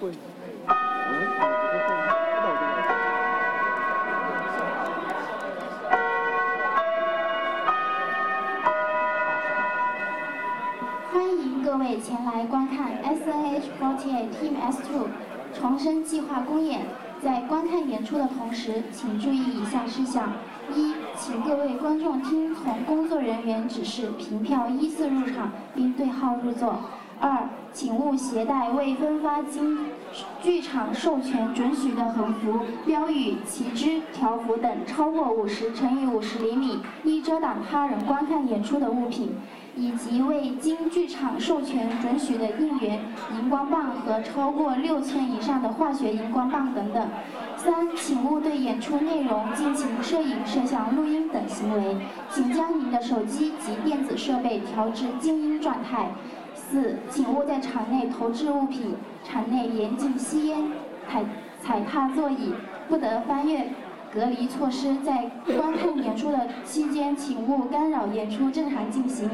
欢迎各位前来观看 SNH48 Team S2 重生计划公演。在观看演出的同时，请注意以下事项：一，请各位观众听从工作人员指示，凭票依次入场并对号入座；二，请勿携带未分发金剧场授权准许的横幅、标语、旗帜、条幅等超过五十乘以五十厘米，易遮挡他人观看演出的物品。以及未经剧场授权准许的应援荧光棒和超过六千以上的化学荧光棒等等。三，请勿对演出内容进行摄影、摄像、录音等行为，请将您的手机及电子设备调至静音状态。四，请勿在场内投掷物品，场内严禁吸烟、踩踩踏座椅，不得翻越隔离措施。在观看演出的期间，请勿干扰演出正常进行。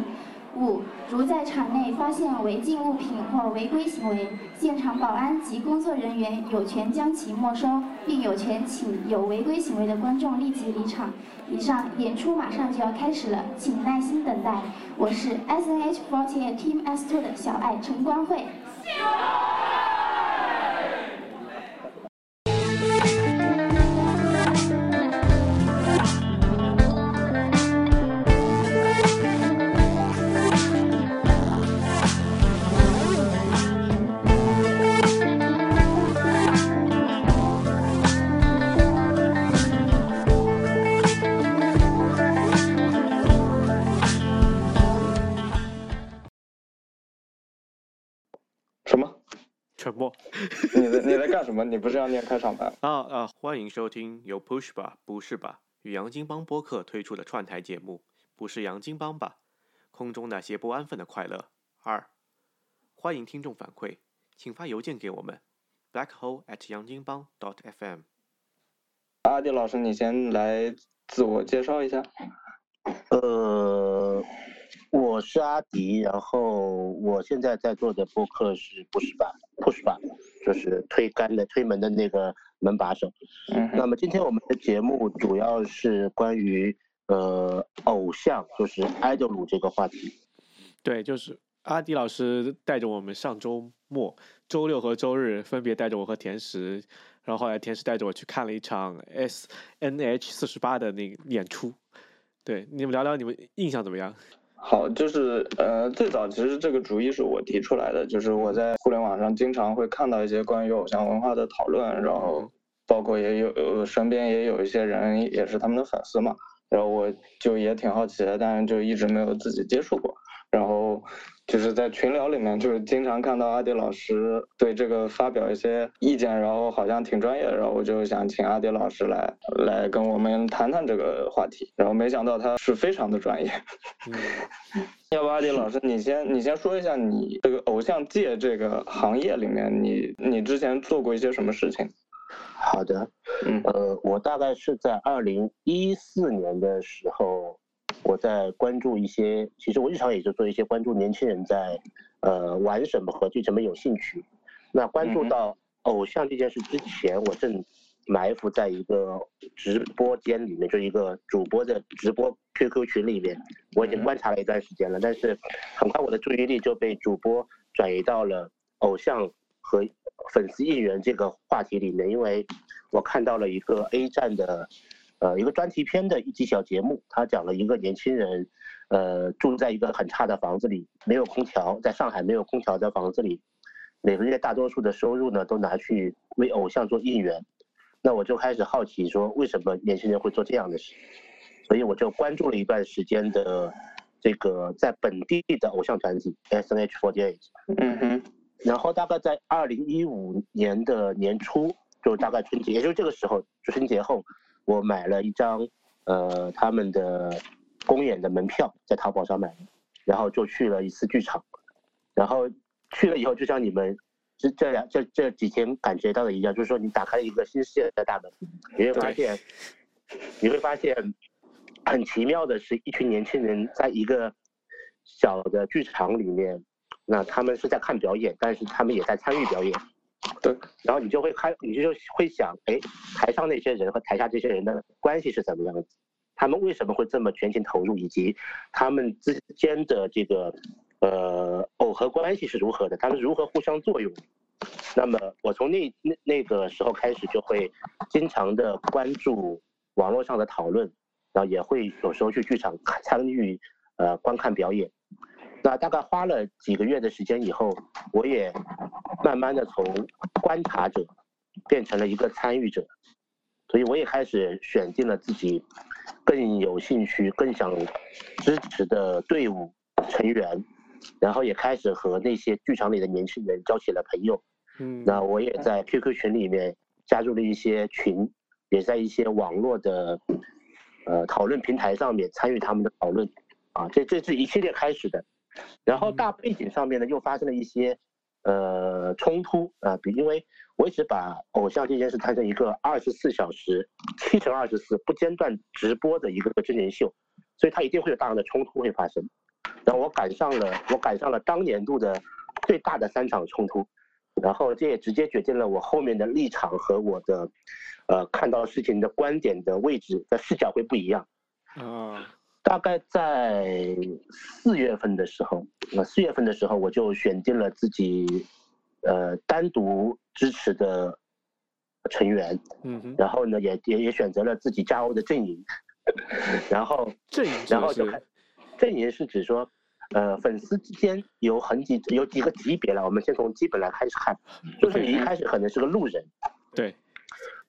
五，如在场内发现违禁物品或违规行为，现场保安及工作人员有权将其没收，并有权请有违规行为的观众立即离场。以上，演出马上就要开始了，请耐心等待。我是 SNH48 Team S2 的小爱陈光慧。干什么？你不是要念开场白？啊啊！欢迎收听由 Push 吧不是吧与杨金帮播客推出的串台节目，不是杨金帮吧？空中那些不安分的快乐。二，欢迎听众反馈，请发邮件给我们，blackhole at 杨金帮 dot fm。阿迪老师，你先来自我介绍一下。呃，我是阿迪，然后我现在在做的播客是 Push 吧 Push 吧，就是推杆的推门的那个门把手。嗯那么今天我们的节目主要是关于呃偶像，就是 idol 这个话题。对，就是阿迪老师带着我们上周末、周六和周日分别带着我和甜食，然后后来甜食带着我去看了一场 S N H 四十八的那个演出。对，你们聊聊你们印象怎么样？好，就是呃，最早其实这个主意是我提出来的，就是我在互联网上经常会看到一些关于偶像文化的讨论，然后包括也有呃身边也有一些人也是他们的粉丝嘛，然后我就也挺好奇的，但是就一直没有自己接触过，然后就是在群聊里面就是经常看到阿迪老师对这个发表一些意见，然后好像挺专业的，然后我就想请阿迪老师来来跟我们谈谈这个话题，然后没想到他是非常的专业。嗯，要不阿迪老师，你先你先说一下你这个偶像界这个行业里面，你你之前做过一些什么事情？好的，嗯呃，我大概是在二零一四年的时候，我在关注一些，其实我日常也就做一些关注年轻人在呃玩什么和对什么有兴趣。那关注到偶像这件事之前，我正埋伏在一个直播间里面，就是一个主播的直播 QQ 群里面，我已经嗯观察了一段时间了，但是很快我的注意力就被主播转移到了偶像和粉丝艺人这个话题里面，因为我看到了一个 A 站的，呃，一个专题片的一集小节目，他讲了一个年轻人，呃，住在一个很差的房子里，没有空调，在上海没有空调的房子里，每个月大多数的收入呢都拿去为偶像做应援，那我就开始好奇说，为什么年轻人会做这样的事？所以我就关注了一段时间的这个在本地的偶像团体 S N H 4 8嗯哼，然后大概在二零一五年的年初，就大概春节，也就是这个时候，春节后，我买了一张呃他们的公演的门票，在淘宝上买的，然后就去了一次剧场，然后去了以后，就像你们这这两这这几天感觉到的一样，就是说你打开了一个新世界的大门，你会发现，你会发现很奇妙的是，一群年轻人在一个小的剧场里面。那他们是在看表演，但是他们也在参与表演。对，然后你就会开，你就会想，哎，台上那些人和台下这些人的关系是怎么样子？他们为什么会这么全情投入？以及他们之间的这个呃耦合关系是如何的？他们如何互相作用？那么我从那那那个时候开始，就会经常的关注网络上的讨论，然后也会有时候去剧场参与呃观看表演。那大概花了几个月的时间以后，我也慢慢的从观察者变成了一个参与者，所以我也开始选定了自己更有兴趣、更想支持的队伍成员，然后也开始和那些剧场里的年轻人交起了朋友。嗯，那我也在 QQ 群里面加入了一些群，也在一些网络的呃讨论平台上面参与他们的讨论，啊，这这是一系列开始的。然后大背景上面呢，又发生了一些呃冲突啊，比因为我一直把偶像这件事看成一个二十四小时、七乘二十四不间断直播的一个真人秀，所以它一定会有大量的冲突会发生。然后我赶上了，我赶上了当年度的最大的三场冲突，然后这也直接决定了我后面的立场和我的呃看到事情的观点的位置的视角会不一样。啊，大概在四月份的时候，那四月份的时候，我就选定了自己，呃，单独支持的成员，嗯哼，然后呢，也也也选择了自己加入的阵营，然后阵营然后就是开，阵营是指说，呃，粉丝之间有很几有几个级别了，我们先从基本来开始看，就是你一开始可能是个路人，对，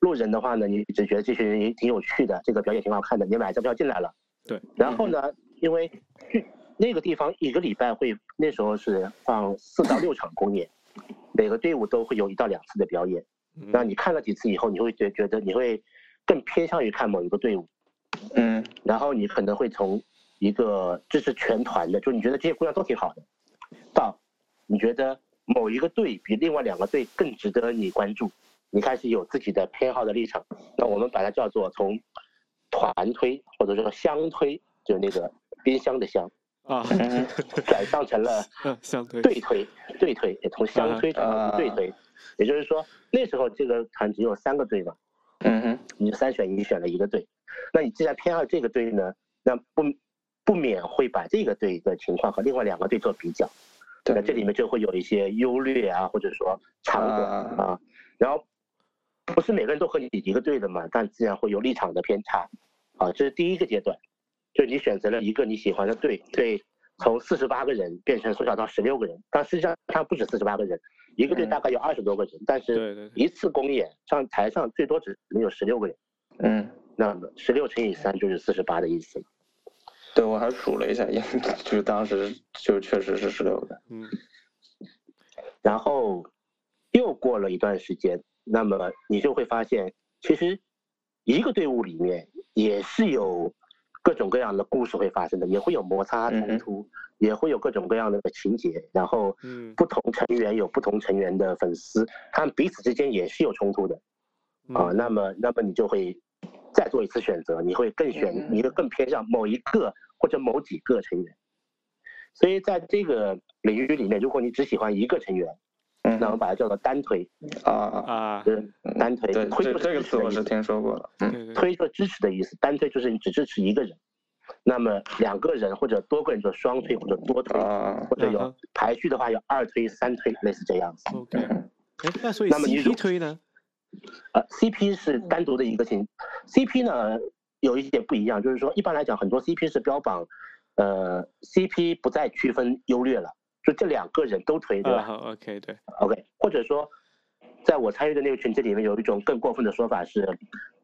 路人的话呢，你只觉得这群人也挺有趣的，这个表演挺好看的，你买张票进来了。对。然后呢，因为剧那个地方一个礼拜会那时候是放四到六场公演，每个队伍都会有一到两次的表演。嗯那你看了几次以后，你会觉觉得你会更偏向于看某一个队伍，嗯然后你可能会从一个支持全团的，就你觉得这些姑娘都挺好的，到你觉得某一个队比另外两个队更值得你关注，你开始有自己的偏好的立场。那我们把它叫做从团推或者说相推，就是那个冰箱的箱，啊，嗯转向成了嗯相对推，对推也从相推转向成队推，也就是说那时候这个团只有三个队嘛，嗯哼。你三选一选了一个队，那你既然偏爱这个队呢，那不不免会把这个队的情况和另外两个队做比较，那对这里面就会有一些优劣啊，或者说长短啊。啊，然后不是每个人都和你一个队的嘛，但自然会有立场的偏差，啊，这是第一个阶段，就是你选择了一个你喜欢的队，队从四十八个人变成缩小到十六个人，但实际上它不止四十八个人，一个队嗯大概有二十多个人，但是一次公演上台上最多只能有十六个人。嗯，那么十六乘以三就是四十八的意思。对我还数了一下，因为就是当时就确实是十六个。嗯然后又过了一段时间，那么你就会发现，其实一个队伍里面也是有各种各样的故事会发生的，也会有摩擦冲突，也会有各种各样的情节。然后嗯不同成员有不同成员的粉丝，他们彼此之间也是有冲突的。啊，嗯那么那么你就会再做一次选择，你会更选，嗯你会更偏向某一个或者某几个成员。所以在这个领域里面，如果你只喜欢一个成员，嗯那我们把它叫做单推，啊，啊，就是单推。对，推就是这这个词我是听说过的。嗯推就是支持的意思，单推就是你只支持一个人。那么两个人或者多个人做双推或者多推，啊或者有排序的话有二推、三推，类似这样子。OK，哎，那所以那么你如 CP 推呢？呃，CP 是单独的一个情，CP 呢有一点不一样，就是说一般来讲，很多 CP 是标榜，呃，CP 不再区分优劣了，就这两个人都推，对吧、啊好，OK，对，OK，或者说，在我参与的那个群体里面，有一种更过分的说法是，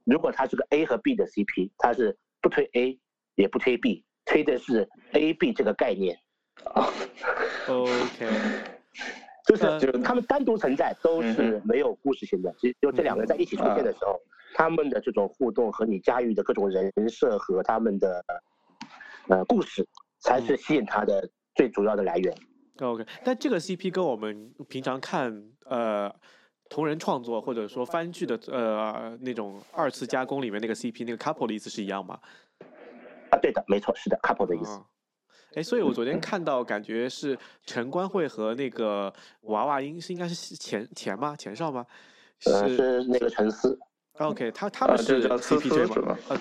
如果他是个 A 和 B 的 CP，他是不推 A 也不推 B，推的是 A B 这个概念，OK，就是呃就是他们单独存在都嗯是没有故事性的，只有这两个人在一起出现的时候，他们的这种互动和你驾驭的各种人设和他们的呃故事，才是吸引他的最主要的来源。OK，但这个 CP 跟我们平常看呃同人创作或者说番剧的呃那种二次加工里面那个 CP 那个 couple 的意思是一样吗？啊，对的，没错，是的，couple 的意思。哦哎，所以我昨天看到，感觉是陈冠慧和那个娃娃音是应该是钱钱吗？钱少吗？呃，是是那个陈思 OK，他他啊们是 CP 思对吗？啊，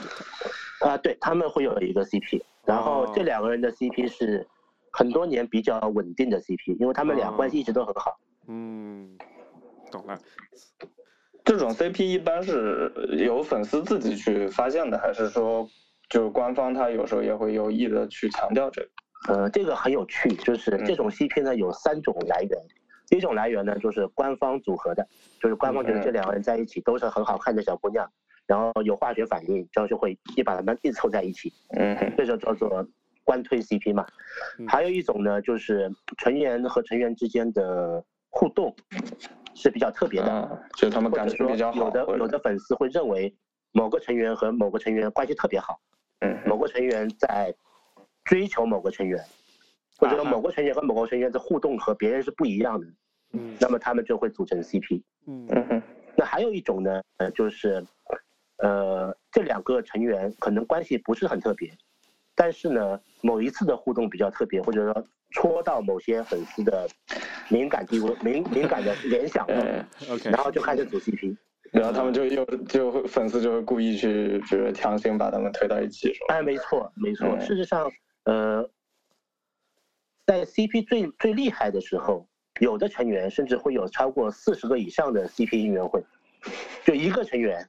对啊，对他们会有一个 CP，然后哦这两个人的 CP 是很多年比较稳定的 CP，因为他们俩哦关系一直都很好。嗯，懂了。这种 CP 一般是由粉丝自己去发现的，还是说就是官方他有时候也会有意的去强调这个？呃，这个很有趣，就是这种 CP 呢有三种来源，第一种来源呢就是官方组合的，就是官方觉得这两个人在一起都是很好看的小姑娘，然后有化学反应，这样就会一把他们一凑在一起，嗯，这就叫做官推 CP 嘛。嗯。还有一种呢就是成员和成员之间的互动是比较特别的，啊，就是他们感或者说情比较好，有的有的粉丝会认为某个成员和某个成员关系特别好，嗯。某个成员在追求某个成员，或者说某个成员和某个成员的互动和别人是不一样的，嗯。那么他们就会组成 CP。嗯。嗯哼，那还有一种呢，呃，就是，呃，这两个成员可能关系不是很特别，但是呢，某一次的互动比较特别，或者说戳到某些粉丝的敏感地位、敏敏感的联想了，嗯，，OK，然后就开始组 CP。然后他们就又就会粉丝就会故意去，就是强行把他们推到一起，是吧？哎，没错，没错。嗯事实上，呃，在 CP 最最厉害的时候，有的成员甚至会有超过四十个以上的 CP 应援会，就一个成员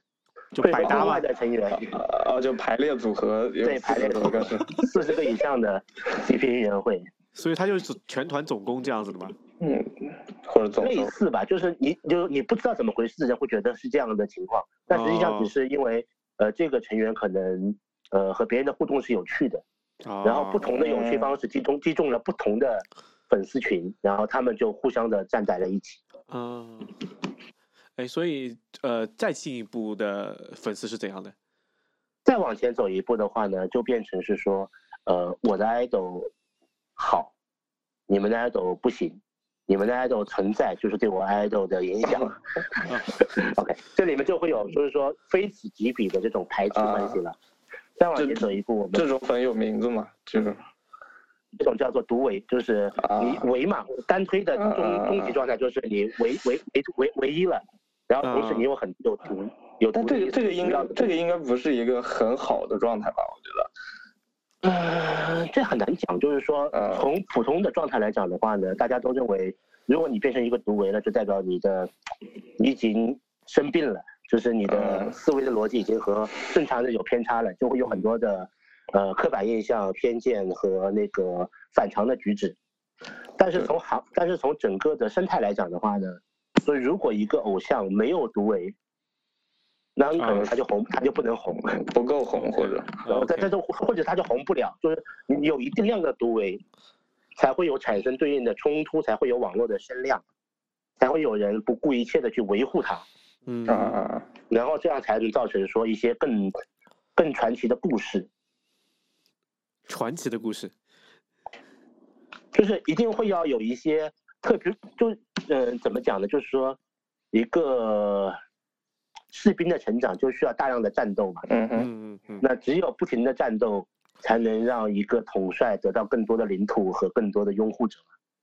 就百搭嘛外的成员啊，就排列组合对排列组合是，四十个以上的 CP 应援会，所以他就是全团总攻这样子的嘛。嗯，或者总收，类似吧，就是你就你不知道怎么回事的人会觉得是这样的情况，但实际上哦。只是因为呃这个成员可能呃和别人的互动是有趣的，然然后不同的有趣方式击中击中了不同的粉丝群，然后他们就互相的站在了一起。嗯，哎，所以呃，再进一步的粉丝是怎样的？再往前走一步的话呢，就变成是说，呃，我的 idol 好，你们的 idol 不行，你们的 idol 存在就是对我 idol 的影响。OK，这里面就会有就是说非此即彼的这种排斥关系了。再往前走一步，我们这种粉有名字吗？就是这种叫做独唯，就是你啊唯嘛，单推的啊终终极状态就是你唯唯唯唯唯一了，然后同时你又很有独有独但这个这个应该这个应该不是一个很好的状态吧？我觉得。呃，这很难讲，就是说嗯从普通的状态来讲的话呢，大家都认为，如果你变成一个独唯了，就代表你的你已经生病了，就是你的嗯思维的逻辑已经和正常人有偏差了，就会有很多的呃刻板印象、偏见和那个反常的举止。但是从行，但是从整个的生态来讲的话呢，所以如果一个偶像没有独唯，那很可能嗯他就红，他就不能红。不够红或者然后在这或者他就红不了，就是你有一定量的独唯，才会有产生对应的冲突，才会有网络的声量，才会有人不顾一切的去维护他，嗯！然后这样才能造成说一些更更传奇的故事，传奇的故事。就是一定会要有一些特别，就嗯、呃怎么讲呢？就是说一个士兵的成长就需要大量的战斗嘛，嗯，嗯嗯嗯。那只有不停的战斗，才能让一个统帅得到更多的领土和更多的拥护者。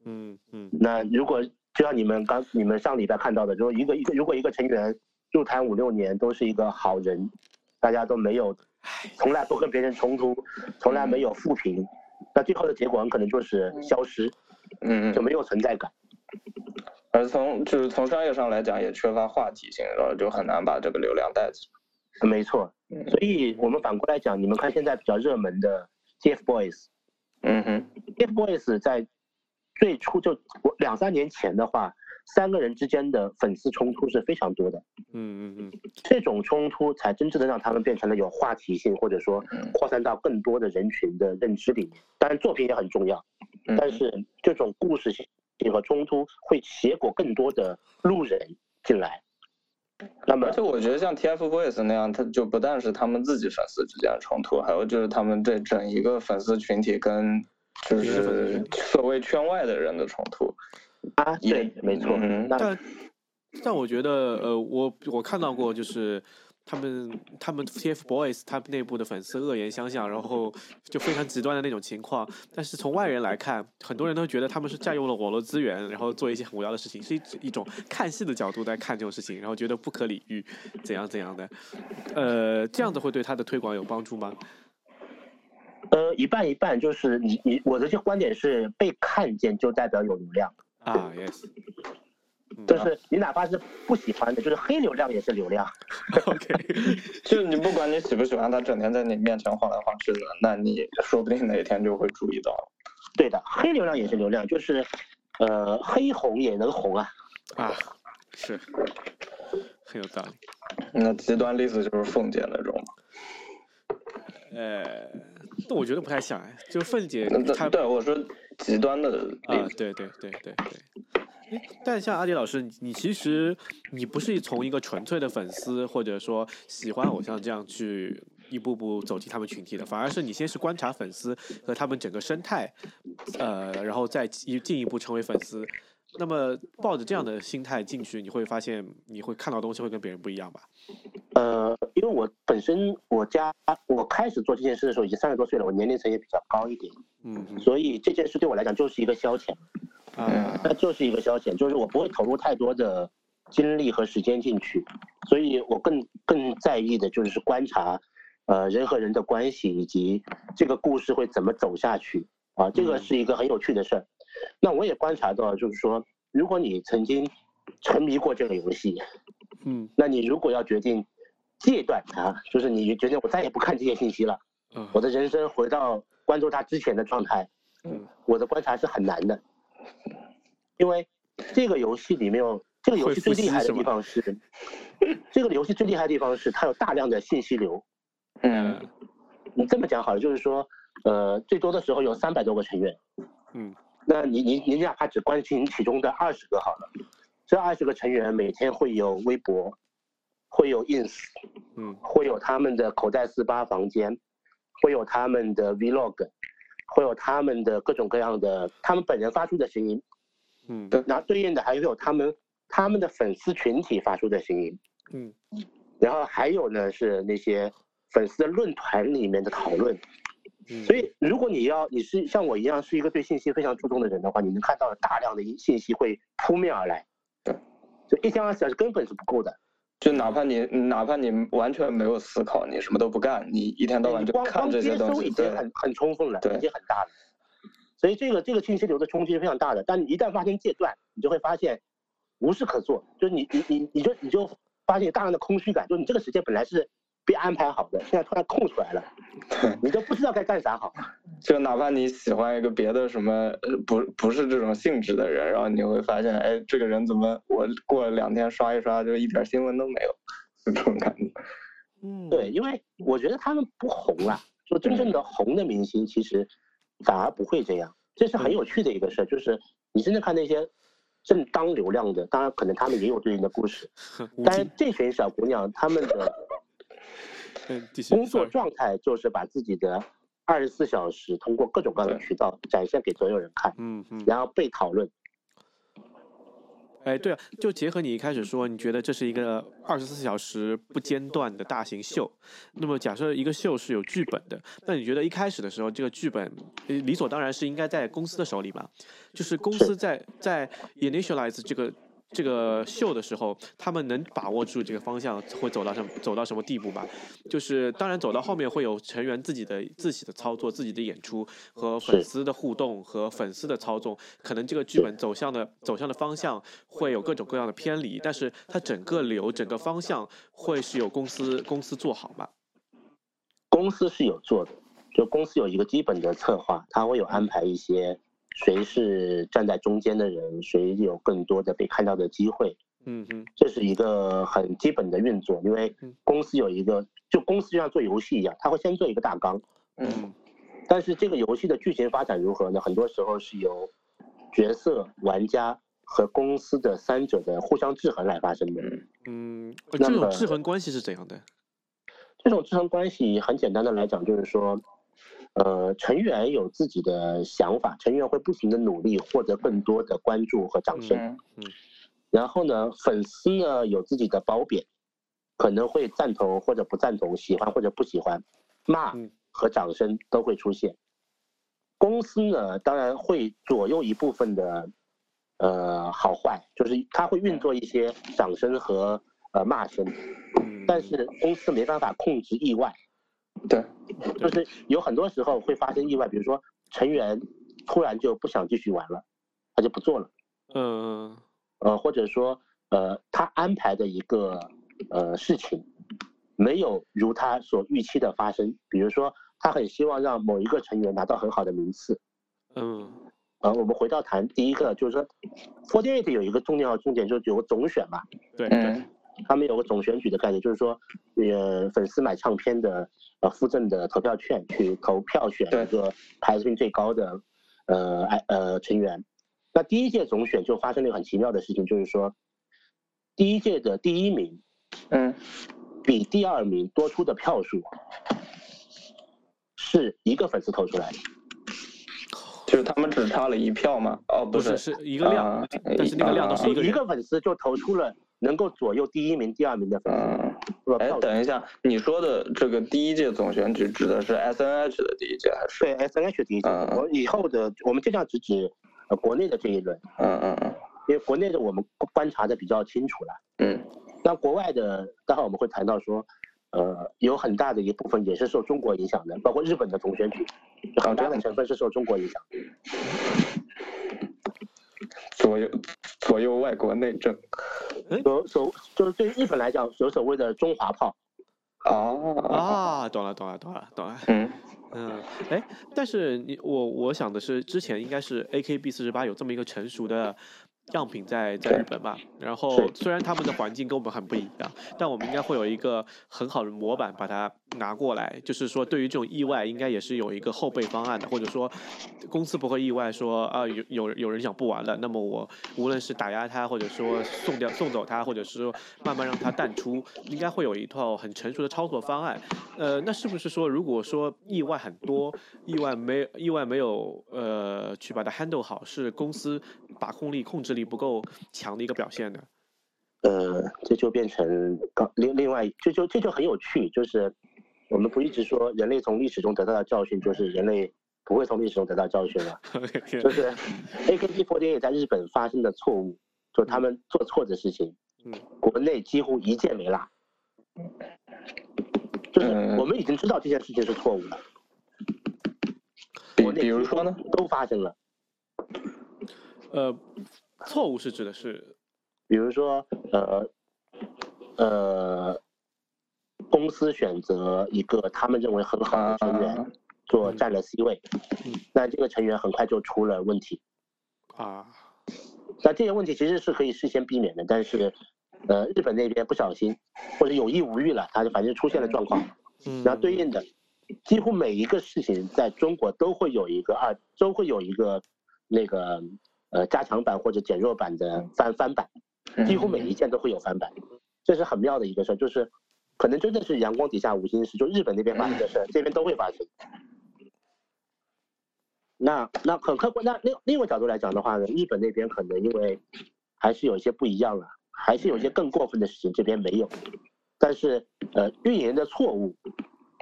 嗯嗯。那如果就像你们刚你们上礼拜看到的，就是一个一个如果一个成员入团五六年都是一个好人，大家都没有，从来不跟别人冲突，从来没有负评，那最后的结果很可能就是消失，嗯嗯，就没有存在感。而从就是从商业上来讲，也缺乏话题性，然后就很难把这个流量带起没错，嗯所以我们反过来讲，你们看现在比较热门的来。嗯哼，在最初就我两三年前的话，三个人之间的粉丝冲突是非常多的。嗯嗯嗯这种冲突才真正的让他们变成了有话题性，或者说嗯扩散到更多的人群的认知里面。当然，作品也很重要，嗯但是这种故事性和冲突会结果更多的路人进来。那么而且我觉得像 TFBOYS 那样，他就不但是他们自己粉丝之间的冲突，还有就是他们这整一个粉丝群体跟就是所谓圈外的人的冲突。啊，对，没错。嗯那但但我觉得，呃，我我看到过，就是他们他们 TFBOYS 他们内部的粉丝恶言相向，然后就非常极端的那种情况。但是从外人来看，很多人都觉得他们是占用了网络资源，然后做一些很无聊的事情，是一一种看戏的角度在看这种事情，然后觉得不可理喻，怎样怎样的。呃，这样子会对他的推广有帮助吗？呃，一半一半，就是你你我的这观点是被看见就代表有流量啊，yes。就是你哪怕是不喜欢的，就是黑流量也是流量。OK，就是你不管你喜不喜欢他，整天在你面前晃来晃去的，那你说不定哪天就会注意到。对的，黑流量也是流量，就是呃黑红也能红啊。啊，是，很有道理。那极端例子就是凤姐那种。呃，那我觉得不太像哎，就凤姐她对我说极端的啊，对对对对对。但像阿迪老师，你其实你不是从一个纯粹的粉丝或者说喜欢偶像这样去一步步走进他们群体的，反而是你先是观察粉丝和他们整个生态，呃，然后再一进一步成为粉丝。那么抱着这样的心态进去，你会发现你会看到东西会跟别人不一样吧？呃，因为我本身我家我开始做这件事的时候已经三十多岁了，我年龄层也比较高一点，嗯，所以这件事对我来讲就是一个消遣。嗯，那就是一个消遣，就是我不会投入太多的精力和时间进去，所以我更更在意的就是观察，呃，人和人的关系以及这个故事会怎么走下去。啊，这个是一个很有趣的事儿。那我也观察到，就是说，如果你曾经沉迷过这个游戏，嗯，那你如果要决定戒断它，就是你决定我再也不看这些信息了，嗯，我的人生回到关注它之前的状态，嗯，我的观察是很难的。因为这个游戏里面有这个游戏最厉害的地方是，这个游戏最厉害的地方是它有大量的信息流。嗯，你这么讲好了，就是说，呃，最多的时候有三百多个成员。嗯，那你你你哪怕只关心其中的二十个好了，这二十个成员每天会有微博，会有 ins，嗯，会有他们的口袋四八房间，会有他们的 vlog。会有他们的各种各样的，他们本人发出的声音，嗯，然后对应的还有他们他们的粉丝群体发出的声音，嗯，然后还有呢是那些粉丝的论坛里面的讨论，嗯，所以如果你要你是像我一样是一个对信息非常注重的人的话，你能看到大量的信息会扑面而来，对，就一天二十四小时根本是不够的。就哪怕你哪怕你完全没有思考，你什么都不干，你一天到晚就看这些东西，已经很很充分了，对，已经很大了。所以这个这个信息流的冲击是非常大的。但你一旦发生戒断，你就会发现无事可做，就是你你你你就你就发现大量的空虚感，就你这个时间本来是被安排好的，现在突然空出来了，你都不知道该干啥好。就哪怕你喜欢一个别的什么呃不不是这种性质的人，然后你会发现，哎，这个人怎么我过了两天刷一刷就一点新闻都没有，就 这种感觉。嗯，对，因为我觉得他们不红啊，就真正的红的明星其实反而不会这样，这是很有趣的一个事儿。就是你真的看那些正当流量的，当然可能他们也有对应的故事，但是这群小姑娘她们的 工作状态就是把自己的。二十四小时通过各种各样的渠道展现给所有人看，嗯嗯，然后被讨论。哎，对啊，就结合你一开始说，你觉得这是一个二十四小时不间断的大型秀。那么假设一个秀是有剧本的，那你觉得一开始的时候，这个剧本理所当然是应该在公司的手里吧？就是公司在在 initialize 这个。这个秀的时候，他们能把握住这个方向会走到什走到什么地步吧？就是当然走到后面会有成员自己的自己的操作、自己的演出和粉丝的互动和粉丝的操纵，可能这个剧本走向的走向的方向会有各种各样的偏离，但是它整个流、整个方向会是由公司公司做好吗？公司是有做的，就公司有一个基本的策划，他会有安排一些。谁是站在中间的人，谁有更多的被看到的机会？嗯嗯，这是一个很基本的运作，因为公司有一个，就公司就像做游戏一样，他会先做一个大纲，嗯，但是这个游戏的剧情发展如何呢？很多时候是由角色、玩家和公司的三者的互相制衡来发生的。嗯，这种制衡关系是怎样的？这种制衡关系很简单的来讲，就是说。呃，成员有自己的想法，成员会不停的努力，获得更多的关注和掌声。嗯，然后呢，粉丝呢有自己的褒贬，可能会赞同或者不赞同，喜欢或者不喜欢，骂嗯和掌声都会出现。公司呢，当然会左右一部分的呃好坏，就是它会运作一些掌声和呃骂声，嗯，但是公司没办法控制意外，对，就是有很多时候会发生意外，比如说成员突然就不想继续玩了，他就不做了。嗯呃，或者说呃，他安排的一个呃事情，没有如他所预期的发生。比如说，他很希望让某一个成员拿到很好的名次。嗯呃，我们回到谈第一个，就是说，Forty Eight 有一个重要重点，就是有个总选嘛，对对嗯他们有个总选举的概念，就是说，呃，粉丝买唱片的呃附赠的投票券去投票选对一个排名最高的呃哎呃成员。那第一届总选就发生了一个很奇妙的事情，就是说，第一届的第一名嗯比第二名多出的票数是一个粉丝投出来的。就是他们只差了一票吗？哦，不是，是是一个量啊，但是那个量都是一个人一个粉丝就投出了能够左右第一名、第二名的嗯，哎。等一下，你说的这个第一届总选举指的是 S N H 的第一届还是？对 S N H 第一届，嗯我以后的我们尽量只指呃国内的这一轮，嗯嗯嗯因为国内的我们观察的比较清楚了。嗯那国外的，待会儿我们会谈到说，呃，有很大的一部分也是受中国影响的，包括日本的总选举，有很大的成分是受中国影响。左右左右外国内政。有所就是对于日本来讲，有所谓的中华炮，哦，啊，懂了懂了懂了懂了。嗯。嗯，哎，但是你我我想的是，之前应该是 AKB 四十八有这么一个成熟的样品在在日本吧。然后虽然他们的环境跟我们很不一样，但我们应该会有一个很好的模板把它拿过来。就是说，对于这种意外，应该也是有一个后备方案的，或者说公司不会意外说啊有有有人想不玩了，那么我无论是打压他，或者说送掉送走他，或者是慢慢让他淡出，应该会有一套很成熟的操作方案。呃，那是不是说，如果说意外很多，意外没意外没有呃去把它 handle 好，是公司把控力、控制力不够强的一个表现呢？呃，这就变成刚另另外，这就这就很有趣，就是我们不一直说人类从历史中得到的教训，就是人类不会从历史中得到教训了。就是 AKB48 在日本发生的错误，就他们做错的事情，嗯国内几乎一件没落。就是嗯我们已经知道这件事情是错误的，比国内比如说呢？都发生了。呃，错误是指的是比如说，呃，呃，公司选择一个他们认为很好的成员啊做占了 C 位嗯，那这个成员很快就出了问题。啊，那这些问题其实是可以事先避免的，但是，呃，日本那边不小心或者有意无意了，他就反正出现了状况。嗯，那对应的，几乎每一个事情在中国都会有一个二，都会有一个那个呃加强版或者减弱版的翻翻版，几乎每一件都会有翻版，这是很妙的一个事儿，就是可能真的是阳光底下无心事，就日本那边发生的事，这边都会发生。那那很客观，那另另一个角度来讲的话呢，日本那边可能因为还是有一些不一样了，还是有一些更过分的事情，这边没有。但是呃，运营的错误，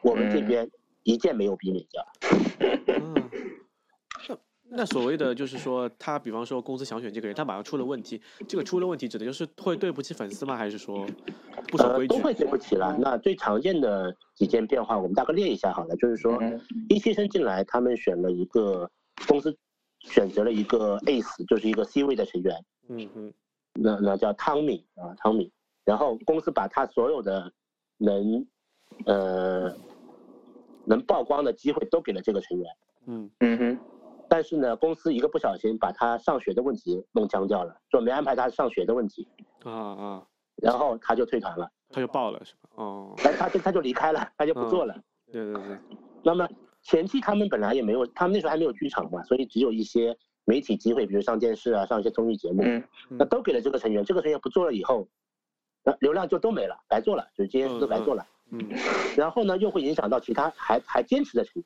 我们这嗯边一件没有避免掉。嗯，那那所谓的就是说，他比方说公司想选这个人，他马上出了问题，这个出了问题指的就是会对不起粉丝吗？还是说不守呃，规矩？都会对不起了。那最常见的几件变化，我们大概列一下好了。就是说，嗯一期生进来，他们选了一个公司选择了一个 ace，就是一个 C 位的成员，嗯嗯那那叫汤米啊，汤米。然后公司把他所有的能呃能曝光的机会都给了这个成员，嗯嗯哼但是呢，公司一个不小心把他上学的问题弄僵掉了，就没安排他上学的问题，啊啊，然后他就退团了，他就爆了是吧？哦，他他就他就离开了，他就不做了。对对对，那么前期他们本来也没有，他们那时候还没有剧场嘛，所以只有一些媒体机会，比如上电视啊，上一些综艺节目，嗯。那都给了这个成员。这个成员不做了以后，那流量就都没了，白做了，就是这些事都白做了。嗯，然后呢，又会影响到其他还还坚持的成员，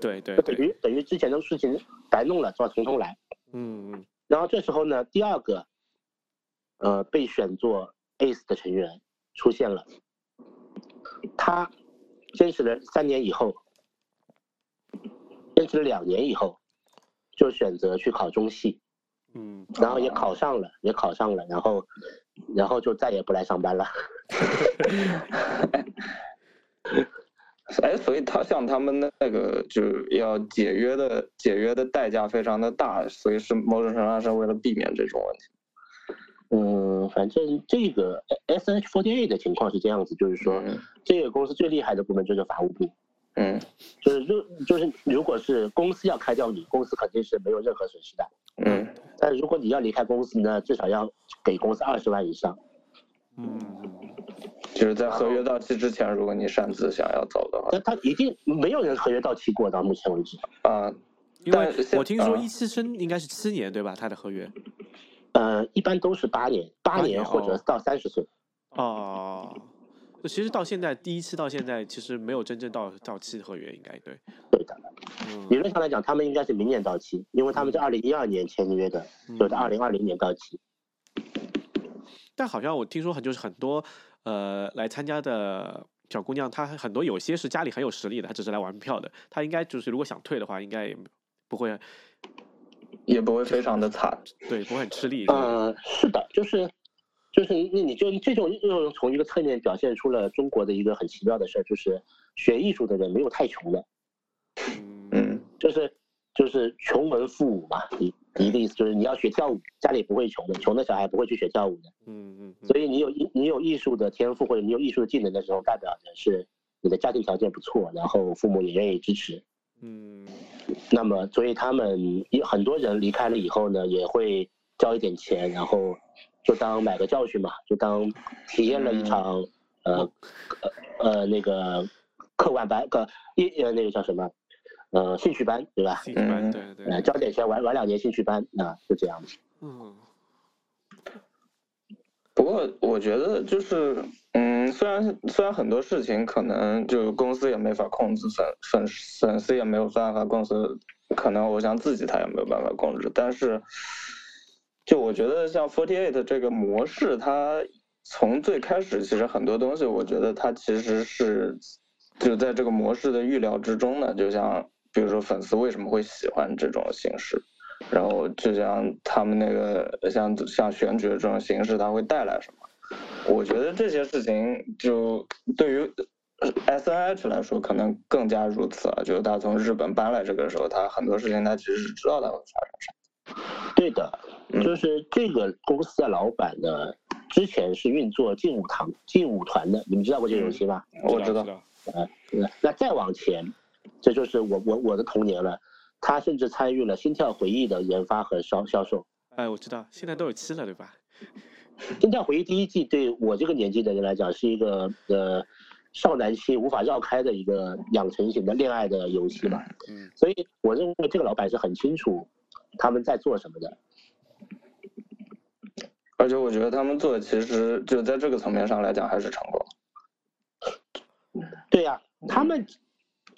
对对就等，于等于之前的事情白弄了，是吧从头来。嗯嗯。然后这时候呢，第二个，呃，被选作 ace 的成员出现了。他坚持了三年以后，坚持了两年以后，就选择去考中戏，嗯，然后也考上了，也考上了，然后，然后就再也不来上班了。哎，所以他像他们那个就是要解约的解约的代价非常的大，所以是某种程度上是为了避免这种问题。嗯，反正这个 S H forty eight 的情况是这样子，就是说嗯这个公司最厉害的部门就是法务部，嗯就是如就是如果是公司要开掉你，公司肯定是没有任何损失的。嗯但如果你要离开公司呢，至少要给公司二十万以上。嗯，就是在合约到期之前，如果你擅自想要走的话，那他一定没有人合约到期过，到目前为止。啊，因为我听说啊一次生应该是七年对吧？他的合约。呃，一般都是八年，八八年年或者哦到三十岁。哦，就其实到现在第一次到现在，其实没有真正到到期合约，应该对。对的，理嗯论上来讲，他们应该是明年到期，因为他们是二零一二年签约的，就是二零二零年到期。但好像我听说很就是很多呃来参加的小姑娘，她很多有些是家里很有实力的，她只是来玩票的。她应该就是如果想退的话，应该也不会也不会非常的惨。对不会很吃力。呃，是的，就是就是你你就这种又从一个侧面表现出了中国的一个很奇妙的事儿，就是学艺术的人没有太穷的，嗯嗯就是就是穷文富武嘛。你你一个意思就是你要学跳舞，家里不会穷的，穷的小孩不会去学跳舞的。嗯嗯嗯所以你有艺你有艺术的天赋或者你有艺术的技能的时候，代表的是你的家庭条件不错，然后父母也愿意支持。嗯那么，所以他们有很多人离开了以后呢，也会交一点钱，然后就当买个教训嘛，就当体验了一场、呃呃呃那个课外班个一呃那个叫什么呃兴趣班对吧？兴趣班嗯对对呃，交点钱玩玩两年兴趣班，那、就这样子。嗯不过我觉得就是，嗯，虽然虽然很多事情可能就公司也没法控制，粉粉粉丝也没有办法控制，可能我想自己他也没有办法控制，但是，就我觉得像 Forty Eight 这个模式，它从最开始其实很多东西，我觉得它其实是就在这个模式的预料之中的，就像比如说粉丝为什么会喜欢这种形式。然后就像他们那个像像选举的这种形式，它会带来什么？我觉得这些事情就对于 S N H 来说可能更加如此啊。就是他从日本搬来这个时候，他很多事情他其实是知道他会发生啥。对的，嗯就是这个公司的老板呢，之前是运作劲舞堂劲舞团的，你们知道过这个游戏吗？我知道，道。那那再往前，这就是我我我的童年了。他甚至参与了《心跳回忆》的研发和销销售。哎，我知道，现在都有七了对吧？《心跳回忆》第一季对我这个年纪的人来讲，是一个呃少男期无法绕开的一个养成型的恋爱的游戏吧。嗯所以我认为这个老板是很清楚他们在做什么的。而且我觉得他们做的其实就在这个层面上来讲还是成功。对呀、他们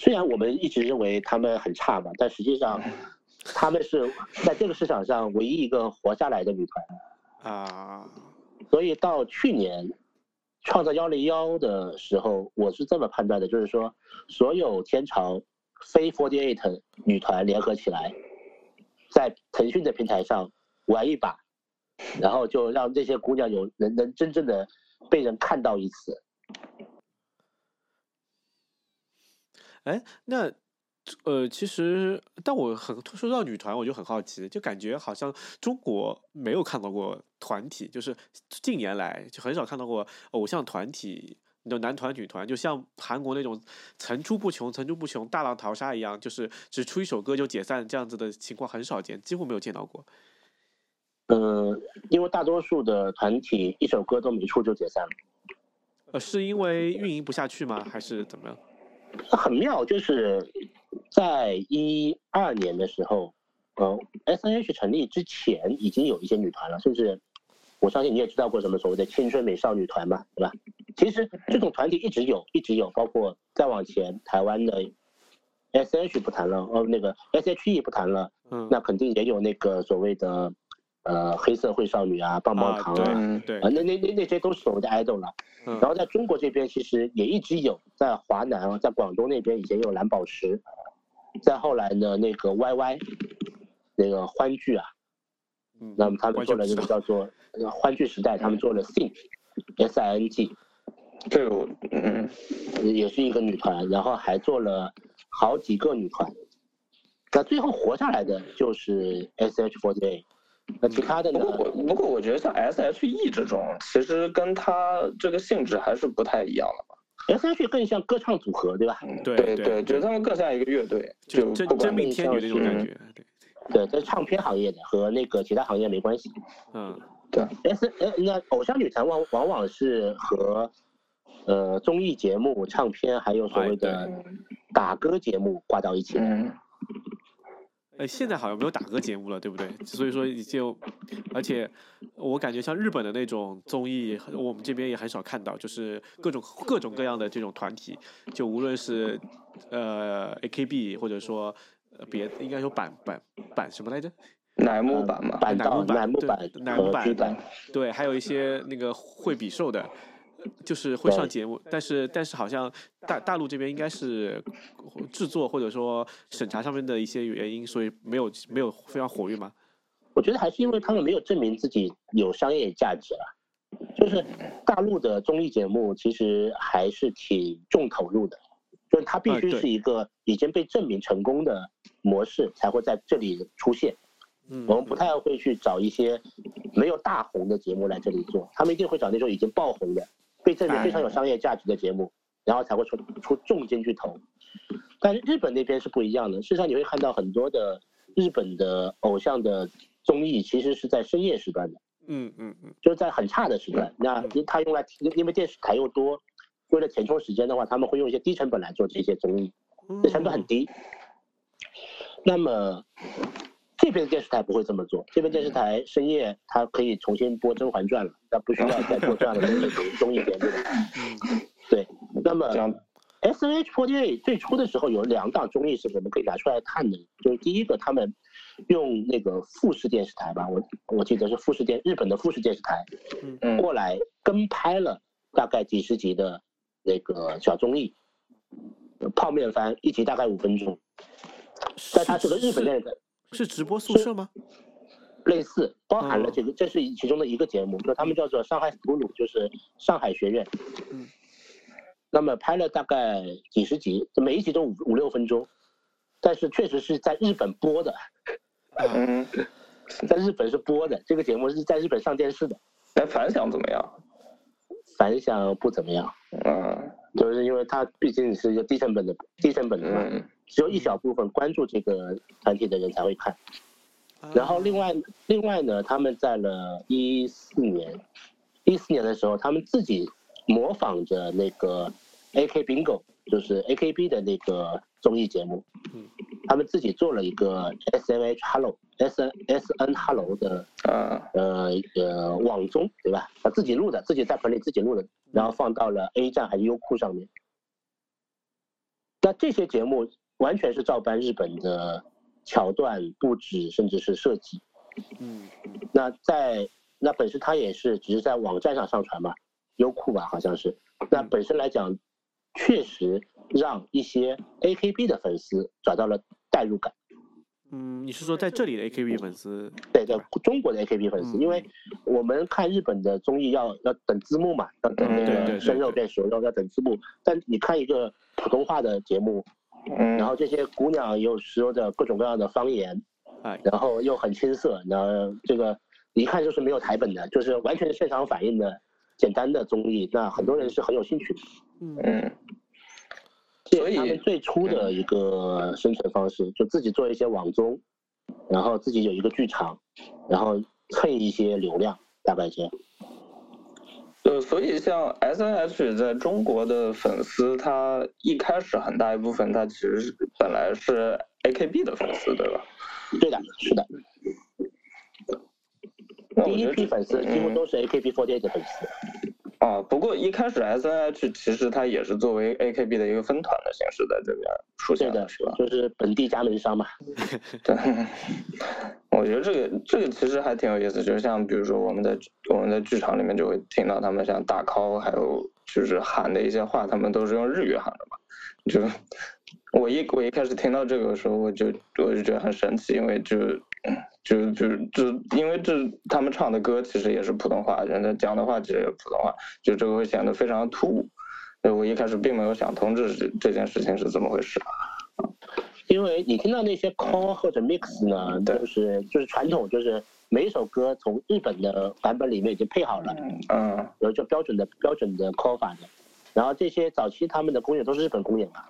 虽然我们一直认为他们很差嘛，但实际上 他们是在这个市场上唯一一个活下来的女团。啊，所以到去年创造幺零幺的时候，我是这么判断的，就是说所有天朝非 Forty Eight 女团联合起来，在腾讯的平台上玩一把，然后就让这些姑娘有能能真正的被人看到一次。哎，那呃，其实，但我很说到女团，我就很好奇，就感觉好像中国没有看到过团体，就是近年来就很少看到过偶像团体。你的男团、女团，就像韩国那种层出不穷、层出不穷、大浪淘沙一样，就是只出一首歌就解散这样子的情况很少见，几乎没有见到过。嗯，因为大多数的团体一首歌都没出就解散了。呃，是因为运营不下去吗？还是怎么样？很妙，就是在一二年的时候，呃，S N H 成立之前已经有一些女团了，甚至我相信你也知道过什么所谓的青春美少女团嘛，对吧？其实这种团体一直有，一直有，包括再往前台湾的 S H 不谈了，哦，那个 S H E 不谈了，嗯，那肯定也有那个所谓的呃黑社会少女啊、棒棒糖啊，嗯对啊，那那那那些都是所谓的 idol 了。嗯然后在中国这边其实也一直有，在华南啊，在广东那边以前有蓝宝石，再后来呢那个 YY，那个欢聚啊，嗯那么他们做了这个叫做呃欢聚时代，他们做了 Sing，S I N G，这个嗯也是一个女团，然后还做了好几个女团。那最后活下来的就是 S H 4 8那其他的呢？不过我不过我觉得像 S H E 这种，其实跟它这个性质还是不太一样的吧。S.H.E 更像歌唱组合，对吧？对对对觉得他们更像一个乐队，就真真命天女那种感觉，对，对，在唱片行业的和那个其他行业没关系。嗯对 S 呃，那偶像女团往往往是和呃综艺节目、唱片还有所谓的打歌节目挂到一起。嗯呃，现在好像没有打歌节目了，对不对？所以说就，而且我感觉像日本的那种综艺，我们这边也很少看到，就是各种各种各样的这种团体，就无论是呃 AKB 或者说呃别应该说板板板什么来着？乃木坂嘛，板道、乃木坂对乃木坂乃木坂和剧版，对，还有一些那个会比寿的，呃就是会上节目，但是但是好像大大陆这边应该是制作或者说审查上面的一些原因，所以没有没有非常活跃吗。我觉得还是因为他们没有证明自己有商业价值啊。就是大陆的综艺节目其实还是挺重投入的，就是它必须是一个已经被证明成功的模式才会在这里出现。嗯，我们不太会去找一些没有大红的节目来这里做，他们一定会找那种已经爆红的、被证明非常有商业价值的节目，然后才会出出重金去投。但是日本那边是不一样的，事实上你会看到很多的日本的偶像的综艺其实是在深夜时段的，嗯嗯嗯就是在很差的时段。那他用来因为电视台又多，为了填充时间的话，他们会用一些低成本来做这些综艺。嗯，这成本很低。那么这边电视台不会这么做，这边电视台深夜它可以重新播《甄嬛传》了，它不需要再做这样的综艺综艺节目对，那么这样。S N H 4 8最初的时候有两档综艺是我们可以拿出来看的，就是第一个他们用那个富士电视台吧，我我记得是富士电日本的富士电视台嗯。过来跟拍了大概几十集的那个小综艺，泡面番一集大概五分钟，但它是个日本电视台。是直播宿舍吗？类似，包含了哦这个，这是其中的一个节目，就他们叫做上海 school，就是上海学院。嗯。那么拍了大概几十集，每一集都五五六分钟，但是确实是在日本播的，嗯，在日本是播的，这个节目是在日本上电视的，哎，反响怎么样？反响不怎么样，嗯就是因为它毕竟是一个低成本的低成本的嘛，嗯只有一小部分关注这个团体的人才会看。然后另外另外呢，他们在了一四年，一四年的时候，他们自己模仿着那个 AK Bingo，就是 AKB 的那个综艺节目，嗯他们自己做了一个 SMH Hello S N S N Hello 的嗯呃呃网综，对吧？他自己录的，自己在棚里自己录的，然后放到了 A 站还是优酷上面。那这些节目完全是照搬日本的桥段、布置，甚至是设计。嗯那在那本身它也是只是在网站上上传嘛，优酷吧好像是。那本身来讲，确实让一些 AKB 的粉丝找到了代入感。嗯，你是说在这里的 AKB 粉丝？对对，中国的 AKB 粉丝，嗯因为我们看日本的综艺要要等字幕嘛，要等对对生肉变熟肉要等字幕。但你看一个普通话的节目，嗯，然后这些姑娘又说着各种各样的方言，哎，然后又很青涩，然后这个一看就是没有台本的，就是完全是现场反应的简单的综艺，那很多人是很有兴趣的。嗯嗯所以这是他们最初的一个生存方式，就自己做一些网综，然后自己有一个剧场，然后蹭一些流量，大概这样。呃，所以像 S N H 在中国的粉丝，他一开始很大一部分，他其实是本来是 A K B 的粉丝，对吧？对的，是的，第一批粉丝几乎嗯都是 AKB48 的粉丝。啊，不过一开始 S N H 其实它也是作为 A K B 的一个分团的形式在这边出现的，是吧？就是本地加盟商嘛。对，我我觉得这个这个其实还挺有意思，就是像比如说我们在我们在剧场里面就会听到他们像大 call，还有就是喊的一些话，他们都是用日语喊的嘛。就我一我一开始听到这个的时候，我就我就觉得很神奇，因为就就就是就因为这他们唱的歌其实也是普通话，人家讲的话其实也是普通话，就这个会显得非常突兀。我一开始并没有想通这这这件事情是怎么回事。因为你听到那些 call 或者 mix 呢，就是就是传统，就是每一首歌从日本的版本里面已经配好了，嗯，然后就标准的标准的 call 法的，然后这些早期他们的公演都是日本公演嘛，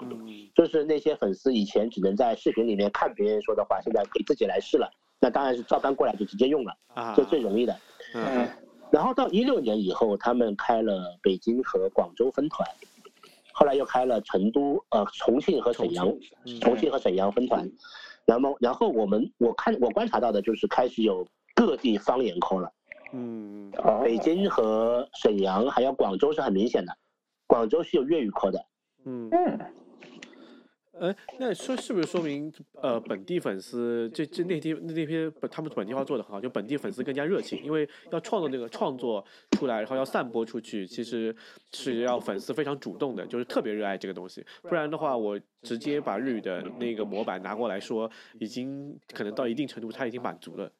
嗯，就是那些粉丝以前只能在视频里面看别人说的话，现在可以自己来试了，那当然是照搬过来就直接用了，啊，这最容易的。嗯。然后到一六年以后，他们开了北京和广州分团，后来又开了成都、呃重庆和沈阳，嗯。重庆和沈阳分团，然后然后我们我看我观察到的就是开始有各地方言 call 了，嗯。哦，北京和沈阳还有广州是很明显的，广州是有粤语 call 的，嗯，嗯，呃，那说是不是说明呃本地粉丝这这那批那批本他们本地化做的很好，就本地粉丝更加热情，因为要创作那个创作出来，然后要散播出去，其实是要粉丝非常主动的，就是特别热爱这个东西，不然的话，我直接把日语的那个模板拿过来说，已经可能到一定程度他已经满足了。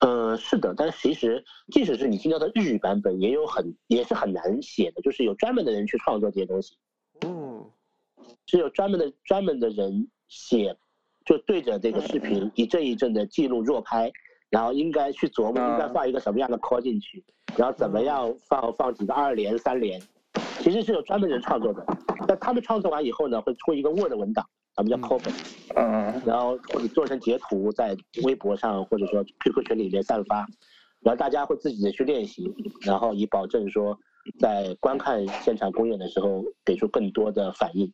呃是的，但是其实即使是你听到的日语版本，也有很也是很难写的，就是有专门的人去创作这些东西。嗯是有专门的专门的人写，就对着这个视频一阵一阵的记录弱拍，然后应该去琢磨啊应该放一个什么样的 call 进去，然后怎么样放放几个二连三连，其实是有专门人创作的。那他们创作完以后呢，会出一个 Word 文档，咱们叫嗯。call 本，嗯。然后或者做成截图在微博上或者说 QQ 群里面散发，然后大家会自己的去练习，然后以保证说在观看现场公演的时候给出更多的反应。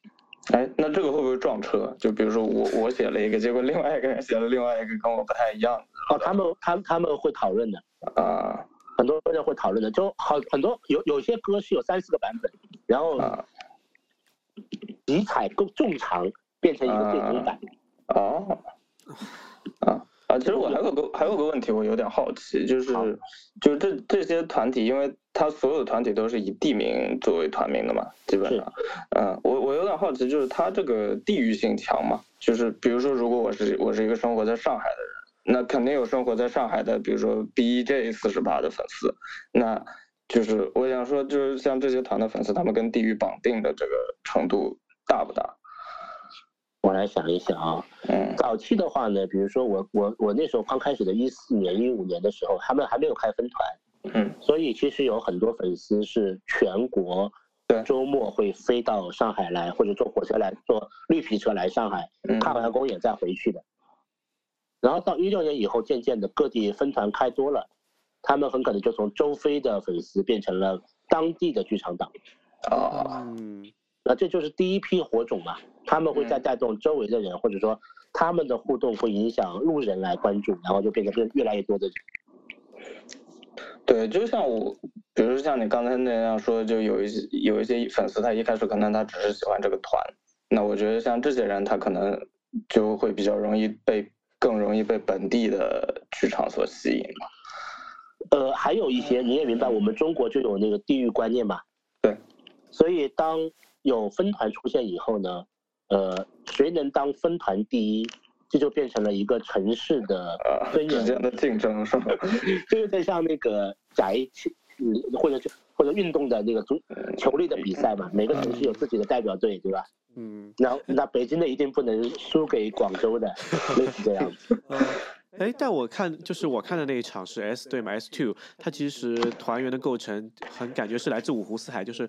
哎，那这个会不会撞车？就比如说我我写了一个，结果另外一个人写了另外一个跟我不太一样哦，他们他们他们会讨论的，的啊。很多人会讨论的，就好很多有有些歌是有三四个版本，然后啊。集采够众长变成一个最终版。哦啊啊！其实我还有个还有个问题，我有点好奇，就是就是这这些团体，因为它所有的团体都是以地名作为团名的嘛，基本上，嗯，我我有点好奇，就是它这个地域性强嘛？就是比如说，如果我是我是一个生活在上海的人，那肯定有生活在上海的，比如说 BEJ 四十八的粉丝，那就是我想说，就是像这些团的粉丝，他们跟地域绑定的这个程度大不大？我来想一想啊，嗯。早期的话呢，比如说我我我那时候刚开始的一四年一五年的时候，他们还没有开分团，嗯。所以其实有很多粉丝是全国对。周末会飞到上海来，或者坐火车来，坐绿皮车来上海嗯。看完公演再回去的。然后到一六年以后，渐渐的各地分团开多了，他们很可能就从周飞的粉丝变成了当地的剧场党。啊嗯。那这就是第一批火种嘛，他们会再带动周围的人，或者说他们的互动会影响路人来关注，然后就变成越越来越多的人。对，就像我，比如说像你刚才那样说，就有一些有一些粉丝，他一开始可能他只是喜欢这个团，那我觉得像这些人，他可能就会比较容易被更容易被本地的剧场所吸引嘛。呃，还有一些你也明白，我们中国就有那个地域观念嘛。对。所以当有分团出现以后呢，呃，谁能当分团第一，这就变成了一个城市的呃，尊严之间的竞争是吧？就有点像那个甲 A 七，嗯，或者是或者运动的那个足球类的比赛嘛，每个城市有自己的代表队，对吧？嗯。然后那北京的一定不能输给广州的，类似这样子。呃，哎，但我看就是我看的那一场是 S 队嘛，S two，它其实团员的构成很感觉是来自五湖四海，就是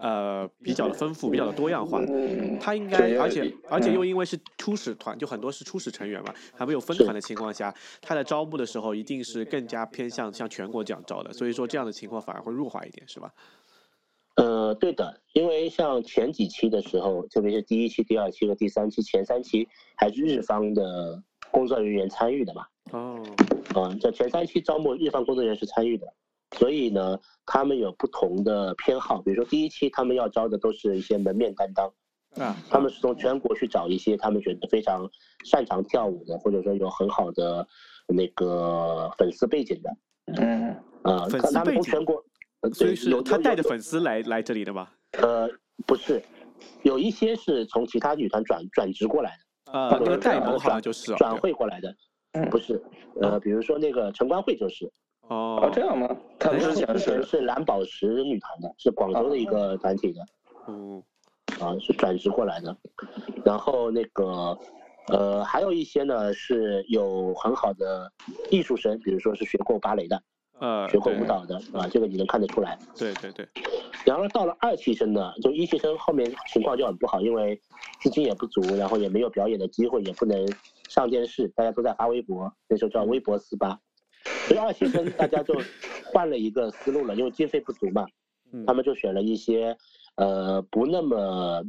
呃比较的丰富，比较的多样化。嗯，它应该，而且而且嗯又因为是初始团，就很多是初始成员嘛，还没有分团的情况下，他在招募的时候一定是更加偏向像全国这样招的，所以说这样的情况反而会弱化一点，是吧？呃，对的，因为像前几期的时候，特别是第一期、第二期和第三期，前三期还是日方的工作人员参与的嘛。哦，嗯，在前三期招募日方工作人员是参与的，所以呢，他们有不同的偏好。比如说第一期他们要招的都是一些门面担当，啊，他们是从全国去找一些他们觉得非常擅长跳舞的，或者说有很好的那个粉丝背景的，嗯。啊、粉他他们丝背景从全国，呃所以是有他带着粉丝来来这里的吗？呃不是，有一些是从其他女团转转职过来的，呃，哦那个这样戴蒙好像就是哦转会过来的，嗯不是，呃，比如说那个陈冠慧就是，哦哦这样吗？他之前之前是是蓝宝石女团的，是广州的一个团体的，嗯啊，是转职过来的。然后那个，呃，还有一些呢是有很好的艺术生，比如说是学过芭蕾的，呃学过舞蹈的，啊，这个你能看得出来。对对对，然后到了二期生呢，就一期生后面情况就很不好，因为资金也不足，然后也没有表演的机会，也不能上电视，大家都在发微博，那时候叫微博四八。所以二期生大家就换了一个思路了，因为经费不足嘛，嗯他们就选了一些呃不那么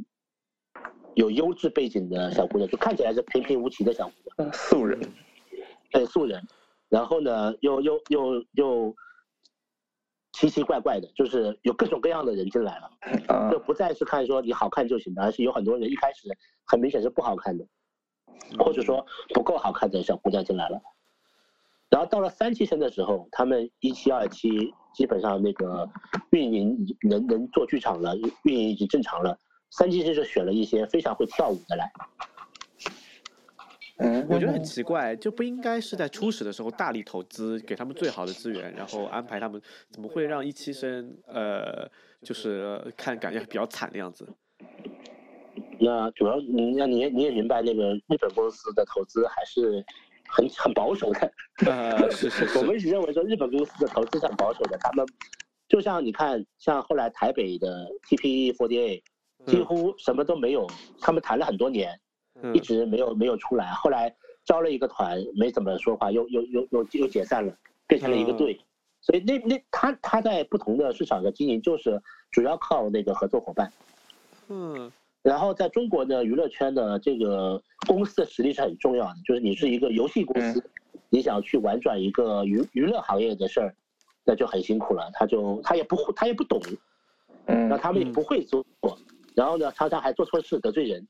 有优质背景的小姑娘，就看起来是平平无奇的小姑娘，嗯素人，对素人，然后呢又又又又奇奇怪怪的，就是有各种各样的人进来了。啊就不再是看说你好看就行了，而是有很多人一开始很明显是不好看的，或者说不够好看的小姑娘进来了。然后到了三期生的时候，他们一期、二期基本上那个运营已能能做剧场了，运营已经正常了。三期生就选了一些非常会跳舞的来，嗯，我觉得很奇怪，就不应该是在初始的时候大力投资，给他们最好的资源，然后安排他们，怎么会让一期生呃，就是看感觉比较惨的样子？那主要你那你也你也明白，那个日本公司的投资还是很很保守的。呃，是是我们是，一直认为说日本公司的投资是很保守的，他们就像你看，像后来台北的 TPE48 几乎什么都没有，他们谈了很多年，嗯一直没有没有出来，后来招了一个团，没怎么说话，又又又又又解散了，变成了一个队。所以那那他他在不同的市场的经营，就是主要靠那个合作伙伴。嗯然后在中国的娱乐圈呢，这个公司的实力是很重要的，就是你是一个游戏公司，你想去玩转一个娱娱乐行业的事儿，那就很辛苦了。他就他也不会，他也不懂，嗯那他们也不会做，然后呢，常常还做错事得罪人，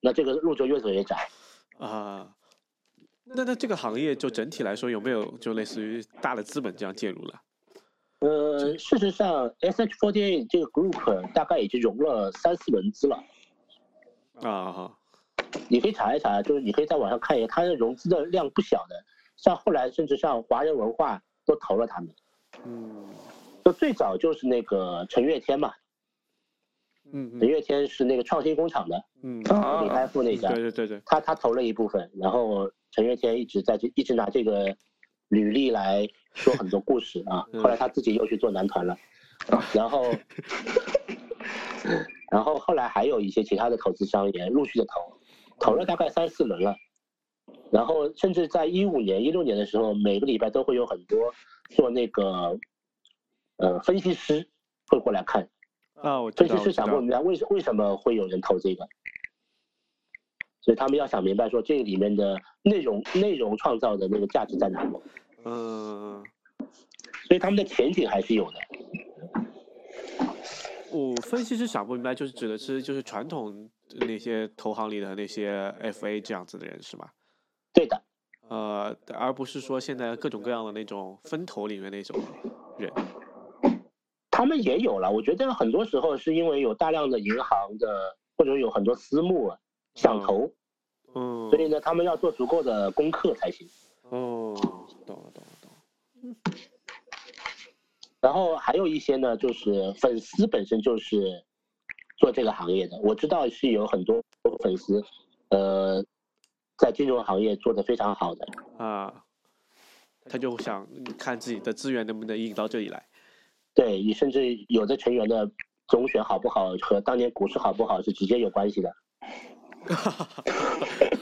那这个路就越走越窄。啊。那那这个行业就整体来说有没有就类似于大的资本这样介入了？呃，事实上，S H Forty Eight 这个 group 大概已经融了三四轮资了。啊。哈，你可以查一查，就是你可以在网上看一下，它的融资的量不小的，像后来甚至像华人文化都投了他们。嗯。就最早就是那个陈月天嘛，嗯嗯。陈月天是那个创新工厂的嗯，啊李开复那家。对，对对对，他他投了一部分，然后陈月天一直在这一直拿这个履历来说很多故事啊，嗯。后来他自己又去做男团了，然后 然后后来还有一些其他的投资商也陆续的投，投了大概三四轮了，然后甚至在一五年、一六年的时候，每个礼拜都会有很多做那个呃分析师会过来看，啊，我，分析师想不明白为什为什么会有人投这个，所以他们要想明白说这个里面的内容内容创造的那个价值在哪里，嗯，所以他们的前景还是有的。我分析师想不明白，就是指的是就是传统那些投行里的那些 FA 这样子的人是吗？对的，呃，而不是说现在各种各样的那种分头里面那种人。他们也有了。我觉得很多时候是因为有大量的银行的或者有很多私募想投，嗯，所以呢，他们要做足够的功课才行。哦，懂了懂了懂了。然后还有一些呢，就是粉丝本身就是做这个行业的。我知道是有很多粉丝，呃，在金融行业做的非常好的。啊，他就想看自己的资源能不能引到这里来。对你甚至有的成员的总选好不好和当年股市好不好是直接有关系的。